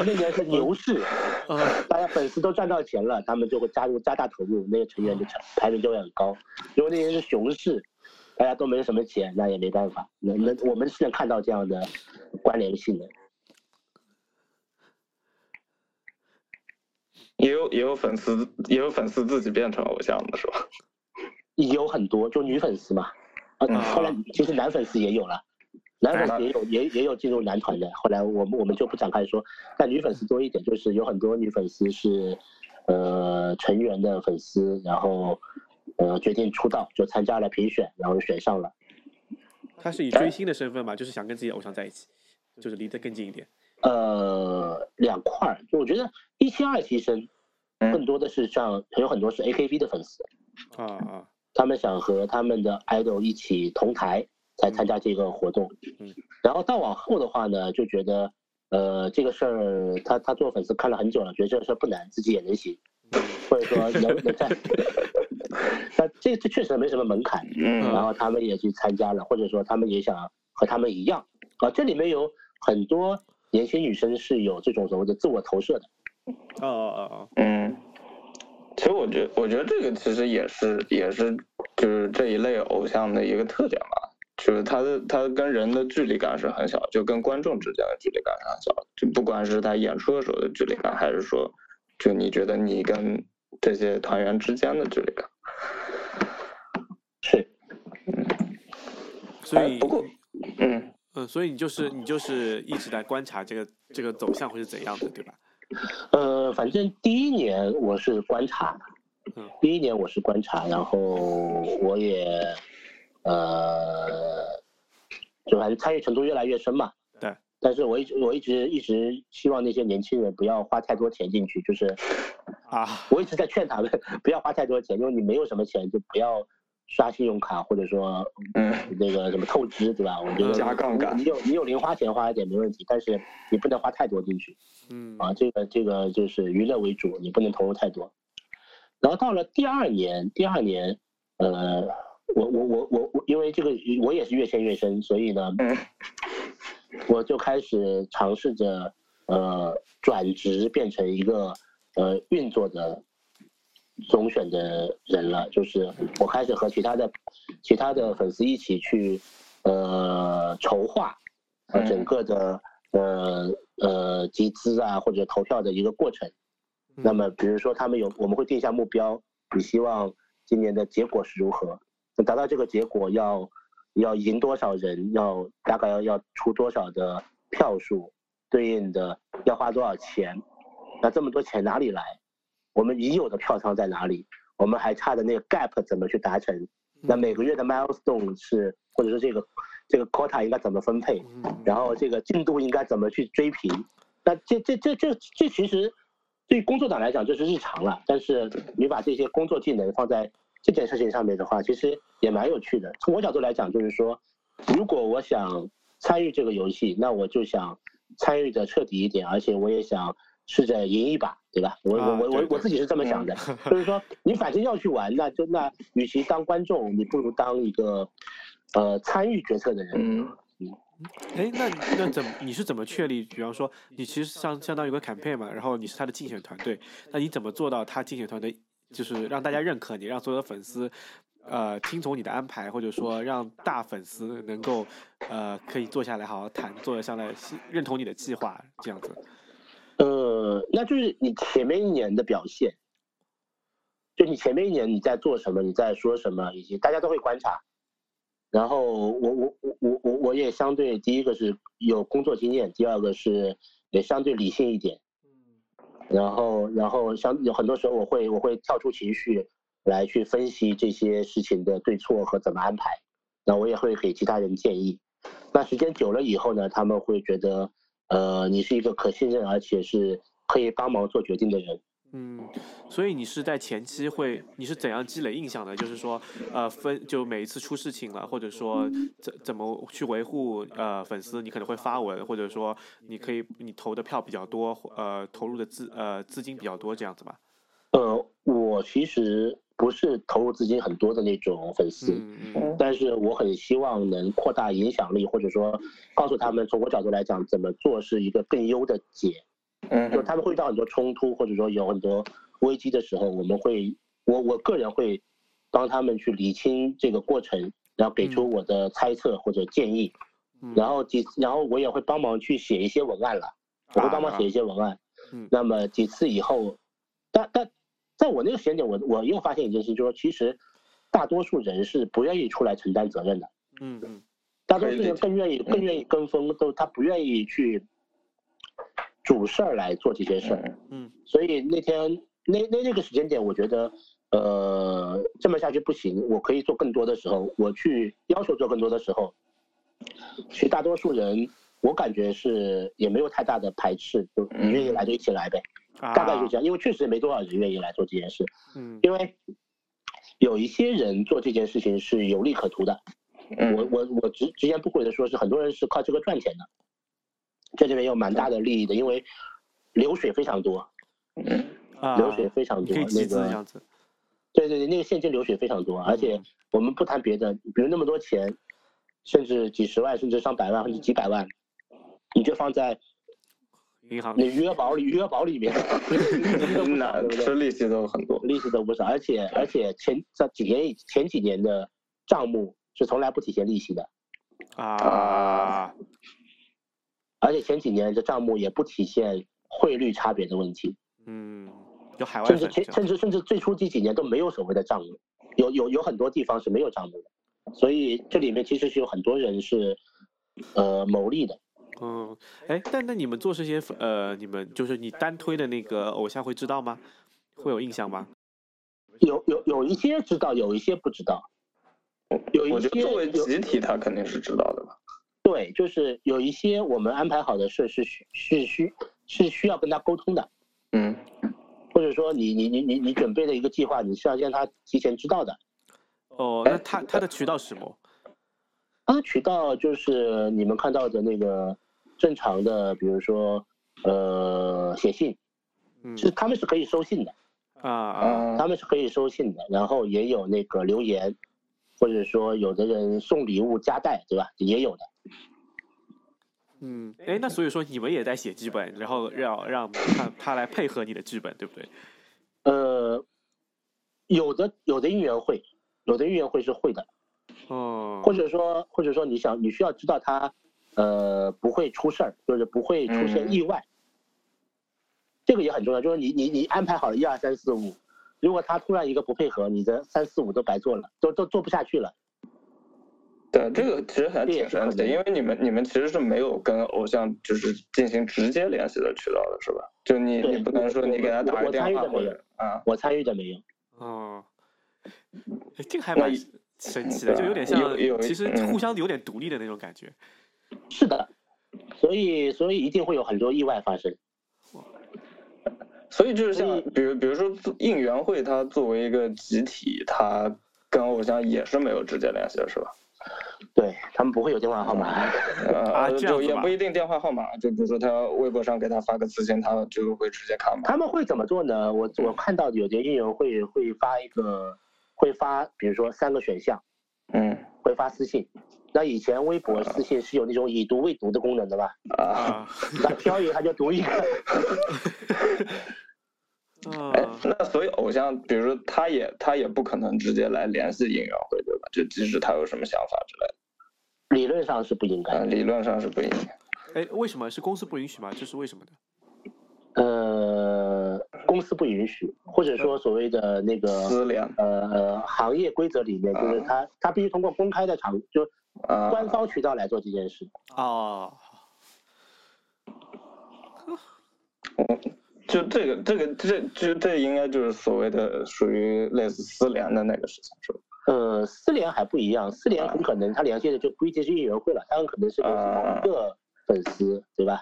就那年是牛市，啊，大家粉丝都赚到钱了，他们就会加入加大投入，那个成员就成排名就会很高。如果那年是熊市，大家都没什么钱，那也没办法。那那我们是能看到这样的关联性的。也有也有粉丝也有粉丝自己变成偶像的是吧？有很多就女粉丝嘛，啊，嗯后来其实男粉丝也有了，男粉丝也有也也有进入男团的，后来我们我们就不展开说，但女粉丝多一点，就是有很多女粉丝是，呃成员的粉丝，然后呃决定出道，就参加了评选，然后选上了。他是以追星的身份嘛，就是想跟自己的偶像在一起，就是离得更近一点。呃，两块儿，就我觉得一期二期生，更多的是像有很多是 AKB 的粉丝，啊啊，他们想和他们的 idol 一起同台才参加这个活动。嗯，然后到往后的话呢，就觉得呃这个事儿他他做粉丝看了很久了，觉得这个事儿不难，自己也能行，或者说能能在，那这这确实没什么门槛。嗯然后他们也去参加了，或者说他们也想和他们一样啊。这里面有很多年轻女生是有这种所谓的自我投射的。哦哦哦嗯，其实我觉我觉得这个其实也是也是就是这一类偶像的一个特点吧，就是他的他跟人的距离感是很小，就跟观众之间的距离感是很小，就不管是他演出的时候的距离感，还是说就你觉得你跟这些团员之间的距离感。是，嗯，所以哎不过嗯嗯，所以你就是你就是一直在观察这个这个走向会是怎样的，对吧？呃，反正第一年我是观察，嗯第一年我是观察，然后我也呃，就反正参与程度越来越深嘛。对。但是我一直我一直一直希望那些年轻人不要花太多钱进去，就是啊，我一直在劝他们 不要花太多钱，因为你没有什么钱就不要刷信用卡或者说嗯那个什么透支，对吧？我觉得加杠杆你有你有零花钱花一点没问题，但是你不能花太多进去嗯啊。这个这个就是娱乐为主，你不能投入太多。然后到了第二年，第二年，呃，我我我我我，因为这个我也是越陷越深，所以呢，嗯 我就开始尝试着呃转职变成一个呃运作的总选的人了，就是我开始和其他的其他的粉丝一起去呃筹划呃嗯整个的呃呃集资啊或者投票的一个过程。嗯那么比如说他们有我们会定下目标，你希望今年的结果是如何？那达到这个结果要要赢多少人，要大概要要出多少的票数，对应的要花多少钱？那这么多钱哪里来？我们已有的票仓在哪里？我们还差的那个 gap 怎么去达成？那每个月的 milestone 是，或者说这个这个 quota 应该怎么分配？嗯然后这个进度应该怎么去追平？那这这这这这其实对工作党来讲就是日常了，但是你把这些工作技能放在这件事情上面的话，其实也蛮有趣的。从我角度来讲，就是说，如果我想参与这个游戏，那我就想参与的彻底一点，而且我也想试着赢一把，对吧？我我我我我自己是这么想的，就是说你反正要去玩，那就那与其当观众，你不如当一个呃参与决策的人。嗯哎，那那怎么你是怎么确立？比方说，你其实相相当于一个 campaign 嘛，然后你是他的竞选团队，那你怎么做到他竞选团队就是让大家认可你，让所有的粉丝呃听从你的安排，或者说让大粉丝能够呃可以坐下来好好谈，坐下来认同你的计划这样子？呃，那就是你前面一年的表现，就你前面一年你在做什么，你在说什么，以及大家都会观察。然后我我我我我我也相对第一个是有工作经验，第二个是也相对理性一点。然后然后像有很多时候我会我会跳出情绪来去分析这些事情的对错和怎么安排。那我也会给其他人建议。那时间久了以后呢，他们会觉得。呃，你是一个可信任而且是可以帮忙做决定的人。嗯，所以你是在前期会，你是怎样积累印象的？就是说，呃，分就每一次出事情了，或者说怎怎么去维护呃粉丝，你可能会发文，或者说你可以你投的票比较多，呃，投入的资呃资金比较多这样子吧？呃，我其实不是投入资金很多的那种粉丝，但是我很希望能扩大影响力，或者说告诉他们，从我角度来讲，怎么做是一个更优的解。就嗯他们会遇到很多冲突，或者说有很多危机的时候，我们会，我我个人会帮他们去理清这个过程，然后给出我的猜测或者建议，嗯，然后几，然后我也会帮忙去写一些文案了，我会帮忙写一些文案。嗯。那么几次以后，但但在我那个时间点，我我又发现一件事，就是说其实大多数人是不愿意出来承担责任的。嗯嗯大多数人更愿意更愿意跟风，都他不愿意去主事儿来做这些事儿。嗯所以那天那那那个时间点，我觉得呃这么下去不行，我可以做更多的时候，我去要求做更多的时候，其实大多数人我感觉是也没有太大的排斥，就你愿意来就一起来呗，啊，大概就这样，因为确实没多少人愿意来做这件事，嗯。因为有一些人做这件事情是有利可图的，嗯。我我我直直言不讳的说，是很多人是靠这个赚钱的，这里面有蛮大的利益的，因为流水非常多，嗯。啊，流水非常多，那个样子，对对对，那个现金流水非常多，而且我们不谈别的，比如那么多钱，甚至几十万，甚至上百万，甚至几百万，你就放在银行你余额宝里，余额宝里面，那？吃利息都很多。利息都不少，而且而且前这几年以前几年的账目是从来不体现利息的，啊，而且前几年这账目也不体现汇率差别的问题，嗯，有海外甚至甚至甚至最初这几年都没有所谓的账目，有有有很多地方是没有账目的，所以这里面其实是有很多人是呃牟利的。嗯，哎，但那你们做这些呃，你们就是你单推的那个偶像会知道吗？会有印象吗？有有有一些知道，有一些不知道。有一我觉得些作为集体，他肯定是知道的吧？对，就是有一些我们安排好的事是需是需是需要跟他沟通的，嗯或者说你你你你你准备的一个计划，你是要让他提前知道的。哦，哎那他他的渠道是什么？他的，渠道就是你们看到的那个正常的，比如说呃写信，嗯是他们是可以收信的，啊啊啊他们是可以收信的，然后也有那个留言，或者说有的人送礼物加带，对吧？也有的。嗯，哎，那所以说你们也在写剧本，然后让让他他来配合你的剧本，对不对？呃，有的有的应援会，有的应援会是会的，哦，或者说或者说你想你需要知道他呃不会出事儿，就是不会出现意外，这个也很重要。就是你你你安排好了一二三四五，如果他突然一个不配合，你的三四五都白做了，都都做不下去了。对，这个其实还挺神奇的，因为你们你们其实是没有跟偶像就是进行直接联系的渠道的，是吧？就你你不能说你给他打个我我电话或者啊，我参与的没有。哦，哎这个还蛮神奇的，就有点像有其实嗯互相有点独立的那种感觉。是的，所以所以一定会有很多意外发生。所以就是像比如比如说应援会，它作为一个集体，它跟偶像也是没有直接联系的，是吧？对他们不会有电话号码。啊就也不一定电话号码，就比如说他微博上给他发个私信，他就会直接看嘛。他们会怎么做呢？我我看到有些应用会会发一个，会发比如说三个选项，嗯会发私信。那以前微博私信是有那种已读未读的功能的吧？啊，啊，那飘一个他就读一个。哎啊，，那所以偶像，比如说他也他也不可能直接来联系应援会，对吧？就即使他有什么想法之类的，理论上是不应该。理论上是不应该。哎，为什么是公司不允许吗？这是为什么的？呃，公司不允许，或者说所谓的那个私联呃呃行业规则里面，就是他他必须通过公开的场，就啊，官方渠道来做这件事。哦，就这个这个这这这应该就是所谓的属于类似私联的那个事情，是吧？呃，私联还不一样，私联很可能他联系的就不一定是应援会了，他很可能是某一个粉丝，对吧？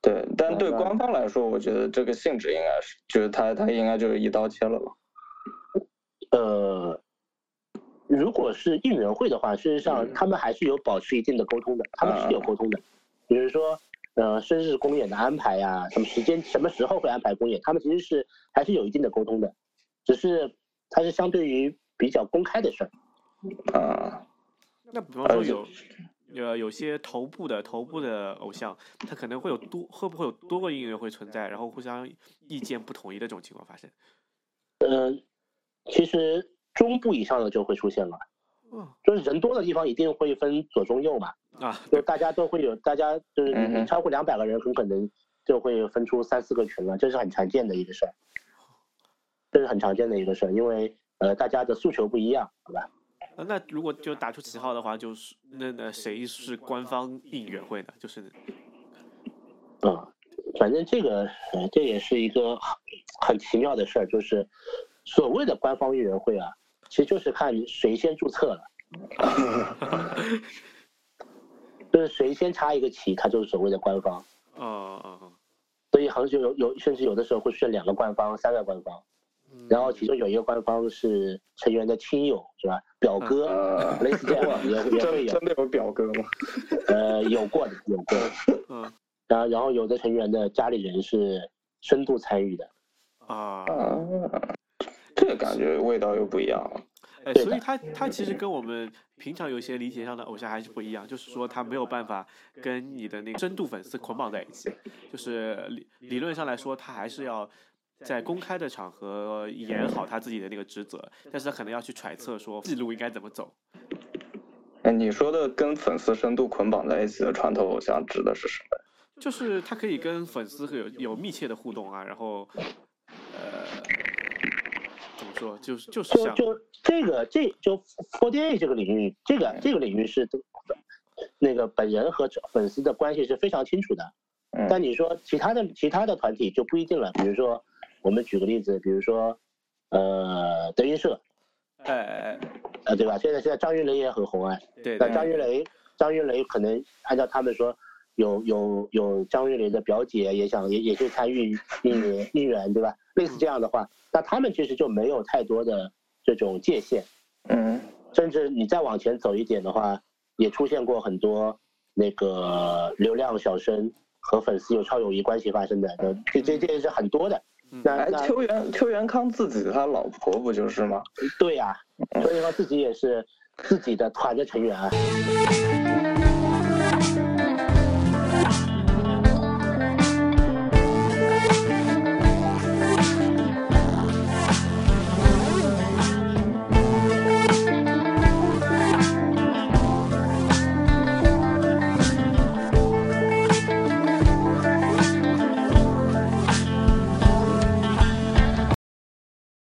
对，但对官方来说，我觉得这个性质应该是，就是他他应该就是一刀切了吧？呃，如果是应援会的话，事实上他们还是有保持一定的沟通的，他们是有沟通的，比如说。呃，生日公演的安排呀、什么时间、什么时候会安排公演，他们其实是还是有一定的沟通的，只是它是相对于比较公开的事儿。啊，那比方说有。呃，有些头部的头部的偶像，他可能会有多会不会有多个音乐会存在，然后互相意见不统一的这种情况发生？其实中部以上的就会出现了，嗯就是人多的地方一定会分左中右嘛，啊，就大家都会有，大家就是你超过两百个人，很可能就会分出三四个群了，这是很常见的一个事儿，这是很常见的一个事儿，因为呃大家的诉求不一样，好吧？呃那如果就打出旗号的话，就是那那谁是官方应援会的？就是。嗯，反正这个呃这也是一个很奇妙的事儿，就是所谓的官方应援会啊，其实就是看谁先注册了，就是谁先插一个旗，他就是所谓的官方。哦哦哦，所以好像就有有甚至有的时候会出现两个官方、三个官方，嗯然后其中有一个官方是成员的亲友是吧？表哥，呃，类似这样的也 也会有真真，的有表哥吗？呃，有过的有过的。嗯 然后然后有的成员的家里人是深度参与的，啊，啊，这个感觉味道又不一样了。哎，所以他他其实跟我们平常有些理解上的偶像还是不一样，就是说他没有办法跟你的那个深度粉丝捆绑在一起，就是理理论上来说，他还是要在公开的场合演好他自己的那个职责，但是他可能要去揣测说记录应该怎么走。哎，你说的跟粉丝深度捆绑在一起的传统偶像指的是什么？就是他可以跟粉丝有有密切的互动啊，然后，呃，说，就是就是像就就这个这就 Forty Eight 这个领域，这个这个领域是那个本人和粉丝的关系是非常清楚的。嗯但你说其他的其他的团体就不一定了，比如说我们举个例子，比如说呃德云社，哎，呃对吧？现在现在张云雷也很红啊，那对那张云雷张云雷可能按照他们说。有有有张云雷的表姐也想也也去参与应援应援对吧？类似这样的话，那他们其实就没有太多的这种界限，嗯甚至你再往前走一点的话，也出现过很多那个流量小生和粉丝有超友谊关系发生的，呃这这这也是很多的。那那邱元邱元康自己他老婆不就是吗？对呀、所以说自己也是自己的团的成员啊。